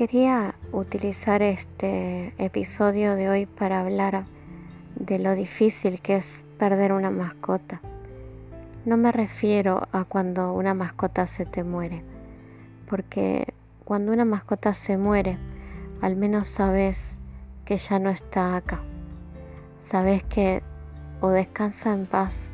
Quería utilizar este episodio de hoy para hablar de lo difícil que es perder una mascota. No me refiero a cuando una mascota se te muere, porque cuando una mascota se muere, al menos sabes que ya no está acá. Sabes que o descansa en paz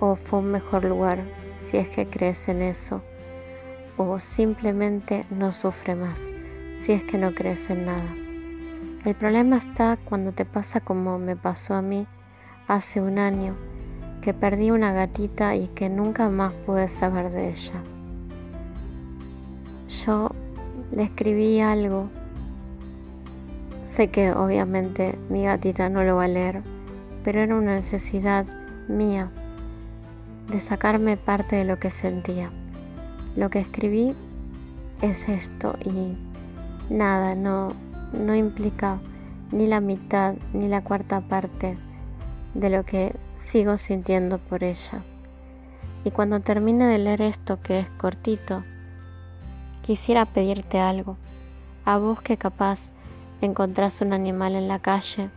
o fue un mejor lugar si es que crees en eso o simplemente no sufre más si es que no crees en nada. El problema está cuando te pasa como me pasó a mí hace un año, que perdí una gatita y que nunca más pude saber de ella. Yo le escribí algo. Sé que obviamente mi gatita no lo va a leer, pero era una necesidad mía de sacarme parte de lo que sentía. Lo que escribí es esto y nada, no, no implica ni la mitad ni la cuarta parte de lo que sigo sintiendo por ella. Y cuando termine de leer esto que es cortito, quisiera pedirte algo. A vos que capaz encontrás un animal en la calle,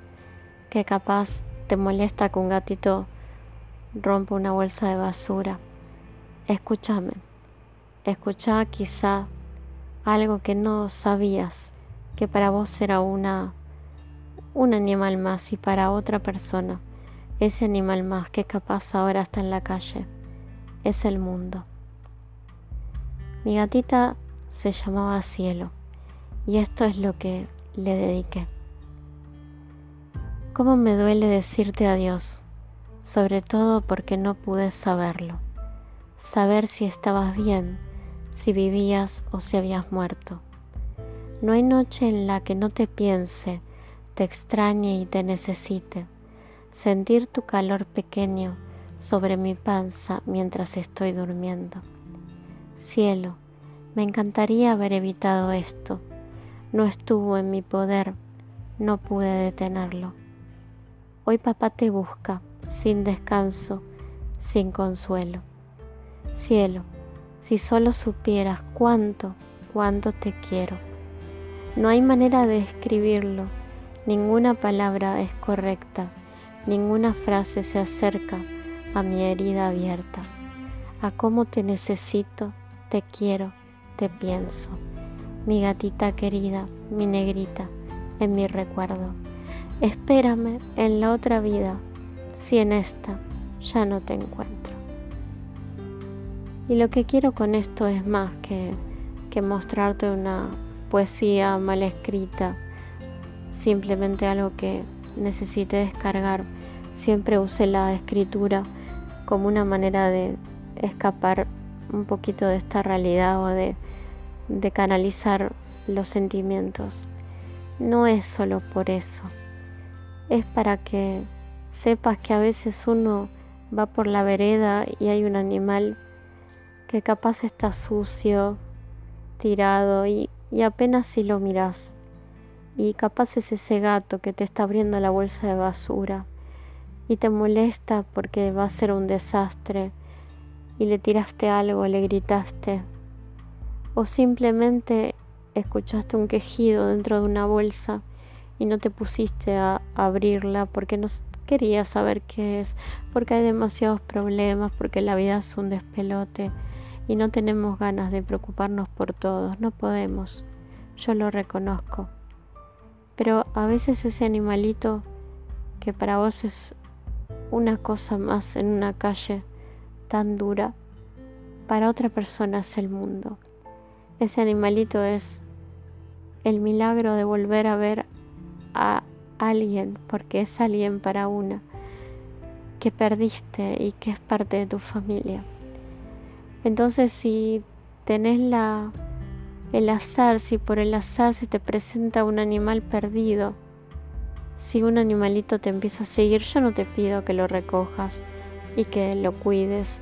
que capaz te molesta que un gatito rompa una bolsa de basura. Escúchame. Escucha quizá algo que no sabías, que para vos era una un animal más y para otra persona ese animal más que capaz ahora está en la calle es el mundo. Mi gatita se llamaba Cielo y esto es lo que le dediqué. ¿Cómo me duele decirte adiós? Sobre todo porque no pude saberlo. Saber si estabas bien si vivías o si habías muerto. No hay noche en la que no te piense, te extrañe y te necesite. Sentir tu calor pequeño sobre mi panza mientras estoy durmiendo. Cielo, me encantaría haber evitado esto. No estuvo en mi poder, no pude detenerlo. Hoy papá te busca, sin descanso, sin consuelo. Cielo, si solo supieras cuánto, cuánto te quiero. No hay manera de escribirlo, ninguna palabra es correcta, ninguna frase se acerca a mi herida abierta, a cómo te necesito, te quiero, te pienso. Mi gatita querida, mi negrita, en mi recuerdo. Espérame en la otra vida, si en esta ya no te encuentro. Y lo que quiero con esto es más que, que mostrarte una poesía mal escrita, simplemente algo que necesite descargar. Siempre use la escritura como una manera de escapar un poquito de esta realidad o de canalizar los sentimientos. No es solo por eso, es para que sepas que a veces uno va por la vereda y hay un animal que capaz está sucio, tirado y, apenas si lo miras. Y capaz es ese gato que te está abriendo la bolsa de basura y te molesta porque va a ser un desastre y le tiraste algo, le gritaste o simplemente escuchaste un quejido dentro de una bolsa y no te pusiste a abrirla porque no querías saber qué es, porque hay demasiados problemas, porque la vida es un despelote y no tenemos ganas de preocuparnos por todos, no podemos, yo lo reconozco. Pero a veces ese animalito que para vos es una cosa más en una calle tan dura, para otra persona es el mundo. Ese animalito es el milagro de volver a ver a alguien, porque es alguien para una, que perdiste y que es parte de tu familia. Entonces si tenés la, el azar, si por el azar se te presenta un animal perdido, si un animalito te empieza a seguir, yo no te pido que lo recojas y que lo cuides,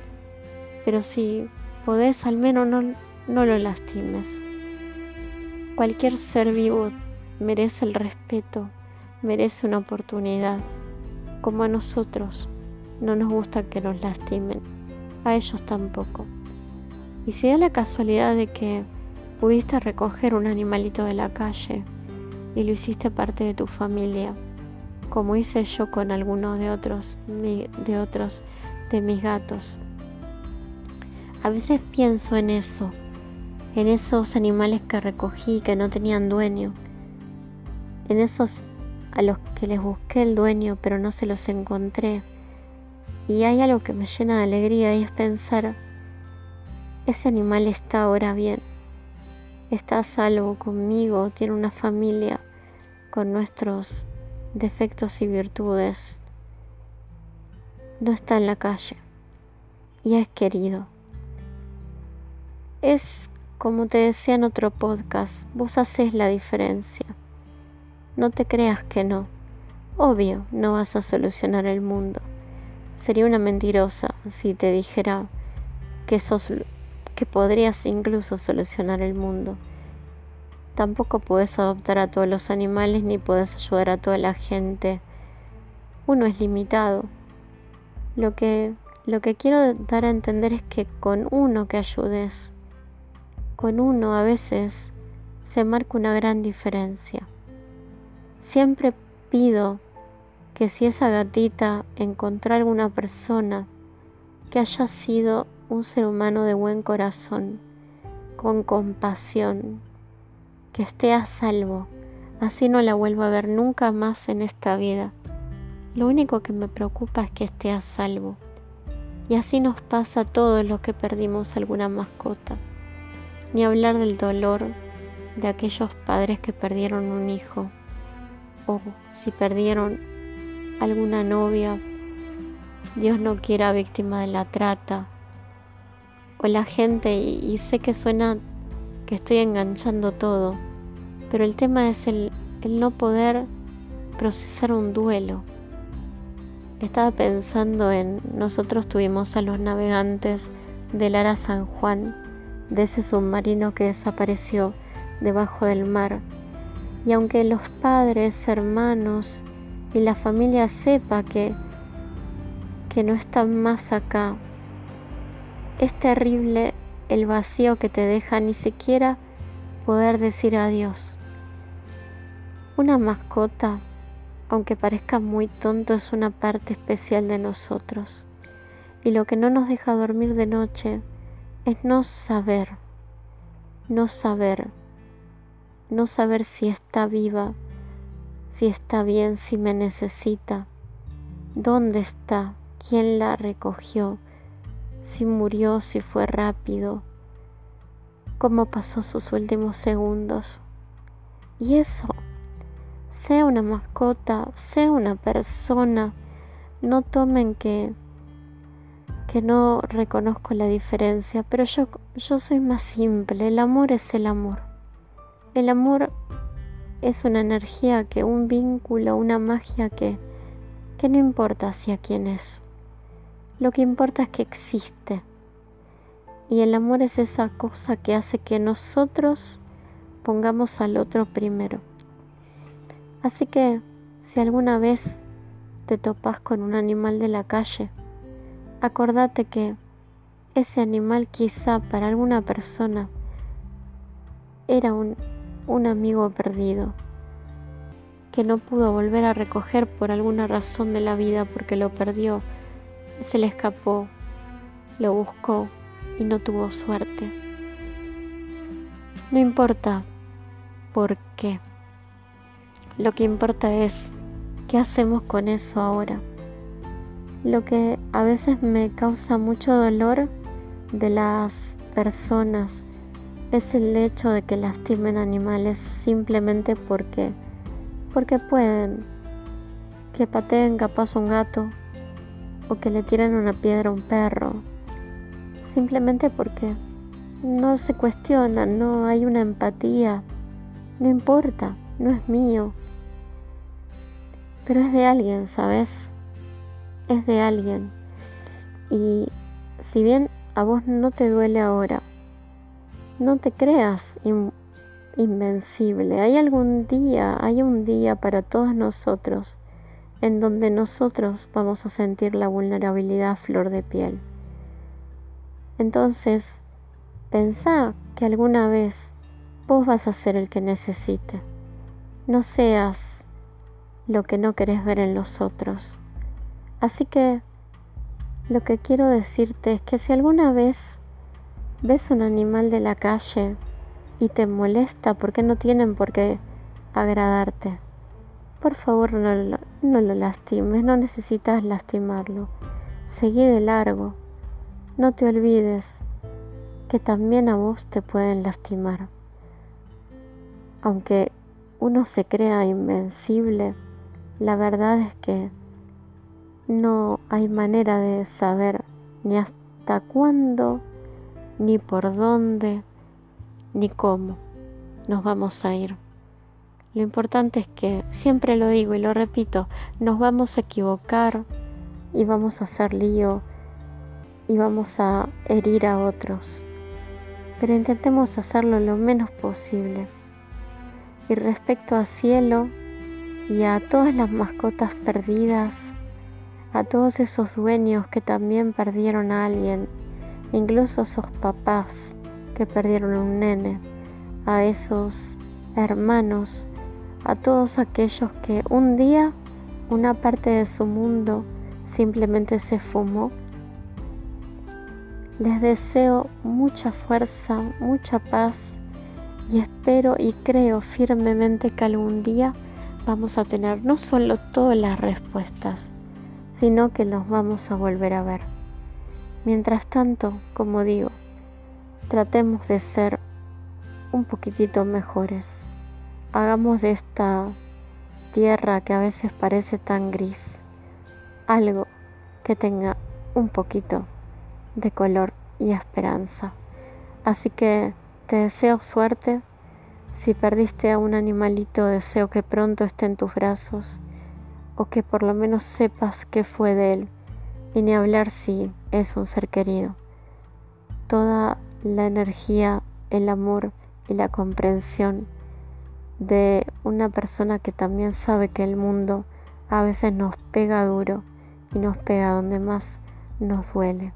pero si podés al menos no, no lo lastimes. Cualquier ser vivo merece el respeto, merece una oportunidad, como a nosotros no nos gusta que nos lastimen, a ellos tampoco. Y si da la casualidad de que Pudiste recoger un animalito de la calle y lo hiciste parte de tu familia, como hice yo con algunos de otros de otros de mis gatos. A veces pienso en eso, en esos animales que recogí que no tenían dueño, en esos a los que les busqué el dueño pero no se los encontré. Y hay algo que me llena de alegría y es pensar, ese animal está ahora bien, está a salvo conmigo, tiene una familia con nuestros defectos y virtudes, no está en la calle y es querido. Es como te decía en otro podcast, vos haces la diferencia. No te creas que no. Obvio, no vas a solucionar el mundo. Sería una mentirosa si te dijera que sos que podrías incluso solucionar el mundo. Tampoco puedes adoptar a todos los animales ni puedes ayudar a toda la gente. Uno es limitado. Lo que, lo que quiero dar a entender es que con uno que ayudes, con uno a veces se marca una gran diferencia. Siempre pido que si esa gatita encontró alguna persona que haya sido un ser humano de buen corazón, con compasión, que esté a salvo, así no la vuelvo a ver nunca más en esta vida. Lo único que me preocupa es que esté a salvo. Y así nos pasa a todos los que perdimos alguna mascota. Ni hablar del dolor de aquellos padres que perdieron un hijo o si perdieron alguna novia, Dios no quiera víctima de la trata o la gente y, sé que suena que estoy enganchando todo, pero el tema es el, el no poder procesar un duelo. Estaba pensando en, nosotros tuvimos a los navegantes del Ara San Juan, de ese submarino que desapareció debajo del mar. Y aunque los padres, hermanos y la familia sepa que, que no están más acá, es terrible el vacío que te deja ni siquiera poder decir adiós. Una mascota, aunque parezca muy tonto, es una parte especial de nosotros. Y lo que no nos deja dormir de noche es no saber, no saber, no saber si está viva, si está bien, si me necesita, dónde está, quién la recogió, si murió, si fue rápido, cómo pasó sus últimos segundos. Y eso, sea una mascota, sea una persona, no tomen que que no reconozco la diferencia, pero yo, yo soy más simple, el amor es el amor. El amor es una energía que, un vínculo, una magia que, que no importa hacia quién es. Lo que importa es que existe. Y el amor es esa cosa que hace que nosotros pongamos al otro primero. Así que si alguna vez te topas con un animal de la calle, acordate que ese animal quizá para alguna persona era un, un amigo perdido que no pudo volver a recoger por alguna razón de la vida porque lo perdió se le escapó, lo buscó y no tuvo suerte. No importa por qué. Lo que importa es qué hacemos con eso ahora. Lo que a veces me causa mucho dolor de las personas es el hecho de que lastimen animales simplemente porque porque pueden que pateen capaz un gato o que le tiran una piedra a un perro, simplemente porque no se cuestiona, no hay una empatía, no importa, no es mío, pero es de alguien, ¿sabes? Es de alguien. Y si bien a vos no te duele ahora, no te creas invencible. Hay algún día, hay un día para todos nosotros en donde nosotros vamos a sentir la vulnerabilidad a flor de piel. Entonces, pensá que alguna vez vos vas a ser el que necesite. No seas lo que no querés ver en los otros. Así que lo que quiero decirte es que si alguna vez ves un animal de la calle y te molesta porque no tienen por qué agradarte, por favor no lo, lastimes, no necesitas lastimarlo. Seguí de largo. No te olvides que también a vos te pueden lastimar. Aunque uno se crea invencible, la verdad es que no hay manera de saber ni hasta cuándo, ni por dónde, ni cómo nos vamos a ir. Lo importante es que, siempre lo digo y lo repito, nos vamos a equivocar y vamos a hacer lío y vamos a herir a otros. Pero intentemos hacerlo lo menos posible. Y respecto a cielo y a todas las mascotas perdidas, a todos esos dueños que también perdieron a alguien, incluso a esos papás que perdieron un nene, a esos hermanos, a todos aquellos que un día una parte de su mundo simplemente se fumó. Les deseo mucha fuerza, mucha paz y espero y creo firmemente que algún día vamos a tener no solo todas las respuestas, sino que nos vamos a volver a ver. Mientras tanto, como digo, tratemos de ser un poquitito mejores. Hagamos de esta tierra que a veces parece tan gris algo que tenga un poquito de color y esperanza. Así que te deseo suerte. Si perdiste a un animalito, deseo que pronto esté en tus brazos o que por lo menos sepas qué fue de él y ni hablar si es un ser querido. Toda la energía, el amor y la comprensión de una persona que también sabe que el mundo a veces nos pega duro y nos pega donde más nos duele,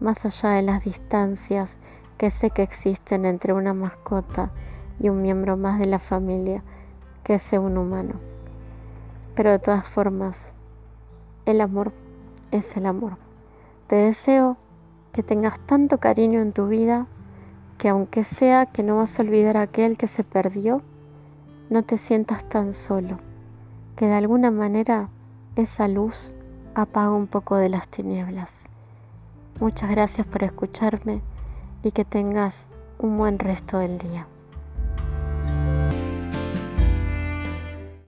más allá de las distancias que sé que existen entre una mascota y un miembro más de la familia que es un humano. Pero de todas formas, el amor es el amor. Te deseo que tengas tanto cariño en tu vida que aunque sea que no vas a olvidar a aquel que se perdió, no te sientas tan solo, que de alguna manera esa luz apaga un poco de las tinieblas. Muchas gracias por escucharme y que tengas un buen resto del día.